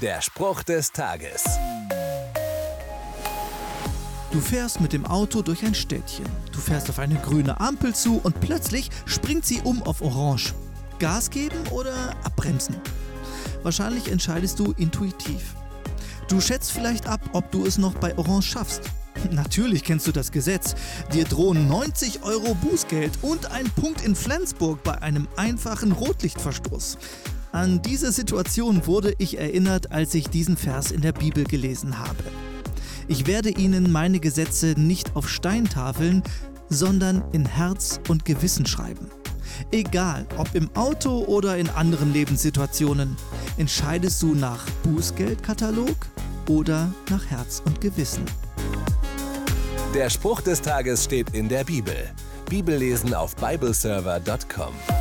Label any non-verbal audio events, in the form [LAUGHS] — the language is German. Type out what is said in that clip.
Der Spruch des Tages. Du fährst mit dem Auto durch ein Städtchen. Du fährst auf eine grüne Ampel zu und plötzlich springt sie um auf Orange. Gas geben oder abbremsen? Wahrscheinlich entscheidest du intuitiv. Du schätzt vielleicht ab, ob du es noch bei Orange schaffst. [LAUGHS] Natürlich kennst du das Gesetz. Dir drohen 90 Euro Bußgeld und ein Punkt in Flensburg bei einem einfachen Rotlichtverstoß. An diese Situation wurde ich erinnert, als ich diesen Vers in der Bibel gelesen habe. Ich werde ihnen meine Gesetze nicht auf Steintafeln, sondern in Herz und Gewissen schreiben. Egal, ob im Auto oder in anderen Lebenssituationen, entscheidest du nach Bußgeldkatalog oder nach Herz und Gewissen. Der Spruch des Tages steht in der Bibel. Bibellesen auf bibleserver.com.